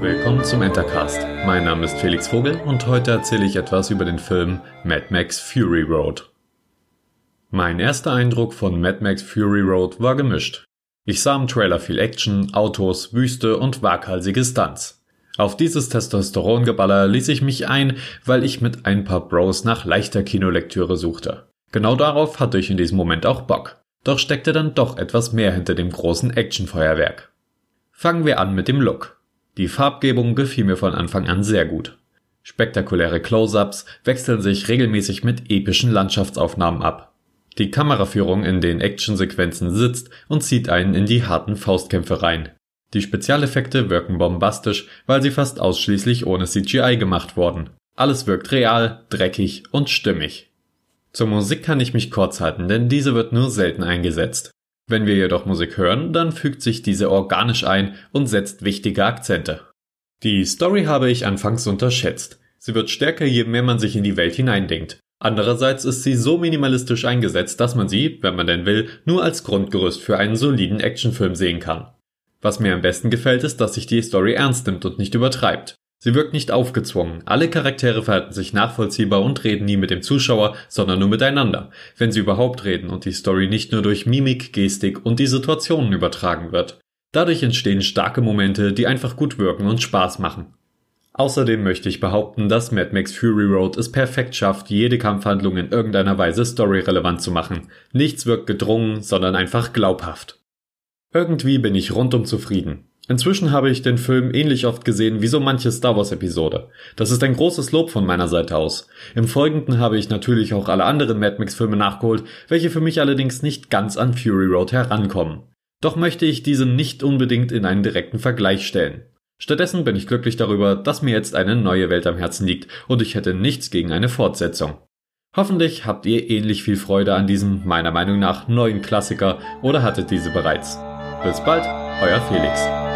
Willkommen zum Entercast. Mein Name ist Felix Vogel und heute erzähle ich etwas über den Film Mad Max Fury Road. Mein erster Eindruck von Mad Max Fury Road war gemischt. Ich sah im Trailer viel Action, Autos, Wüste und waghalsige Stunts. Auf dieses Testosterongeballer ließ ich mich ein, weil ich mit ein paar Bros nach leichter Kinolektüre suchte. Genau darauf hatte ich in diesem Moment auch Bock. Doch steckte dann doch etwas mehr hinter dem großen Actionfeuerwerk. Fangen wir an mit dem Look. Die Farbgebung gefiel mir von Anfang an sehr gut. Spektakuläre Close-ups wechseln sich regelmäßig mit epischen Landschaftsaufnahmen ab. Die Kameraführung in den Actionsequenzen sitzt und zieht einen in die harten Faustkämpfe rein. Die Spezialeffekte wirken bombastisch, weil sie fast ausschließlich ohne CGI gemacht wurden. Alles wirkt real, dreckig und stimmig. Zur Musik kann ich mich kurz halten, denn diese wird nur selten eingesetzt. Wenn wir jedoch Musik hören, dann fügt sich diese organisch ein und setzt wichtige Akzente. Die Story habe ich anfangs unterschätzt. Sie wird stärker, je mehr man sich in die Welt hineindenkt. Andererseits ist sie so minimalistisch eingesetzt, dass man sie, wenn man denn will, nur als Grundgerüst für einen soliden Actionfilm sehen kann. Was mir am besten gefällt, ist, dass sich die Story ernst nimmt und nicht übertreibt. Sie wirkt nicht aufgezwungen. Alle Charaktere verhalten sich nachvollziehbar und reden nie mit dem Zuschauer, sondern nur miteinander, wenn sie überhaupt reden und die Story nicht nur durch Mimik, Gestik und die Situationen übertragen wird. Dadurch entstehen starke Momente, die einfach gut wirken und Spaß machen. Außerdem möchte ich behaupten, dass Mad Max Fury Road es perfekt schafft, jede Kampfhandlung in irgendeiner Weise storyrelevant zu machen. Nichts wirkt gedrungen, sondern einfach glaubhaft. Irgendwie bin ich rundum zufrieden. Inzwischen habe ich den Film ähnlich oft gesehen wie so manche Star Wars Episode. Das ist ein großes Lob von meiner Seite aus. Im Folgenden habe ich natürlich auch alle anderen Mad Max Filme nachgeholt, welche für mich allerdings nicht ganz an Fury Road herankommen. Doch möchte ich diese nicht unbedingt in einen direkten Vergleich stellen. Stattdessen bin ich glücklich darüber, dass mir jetzt eine neue Welt am Herzen liegt und ich hätte nichts gegen eine Fortsetzung. Hoffentlich habt ihr ähnlich viel Freude an diesem, meiner Meinung nach, neuen Klassiker oder hattet diese bereits. Bis bald, euer Felix.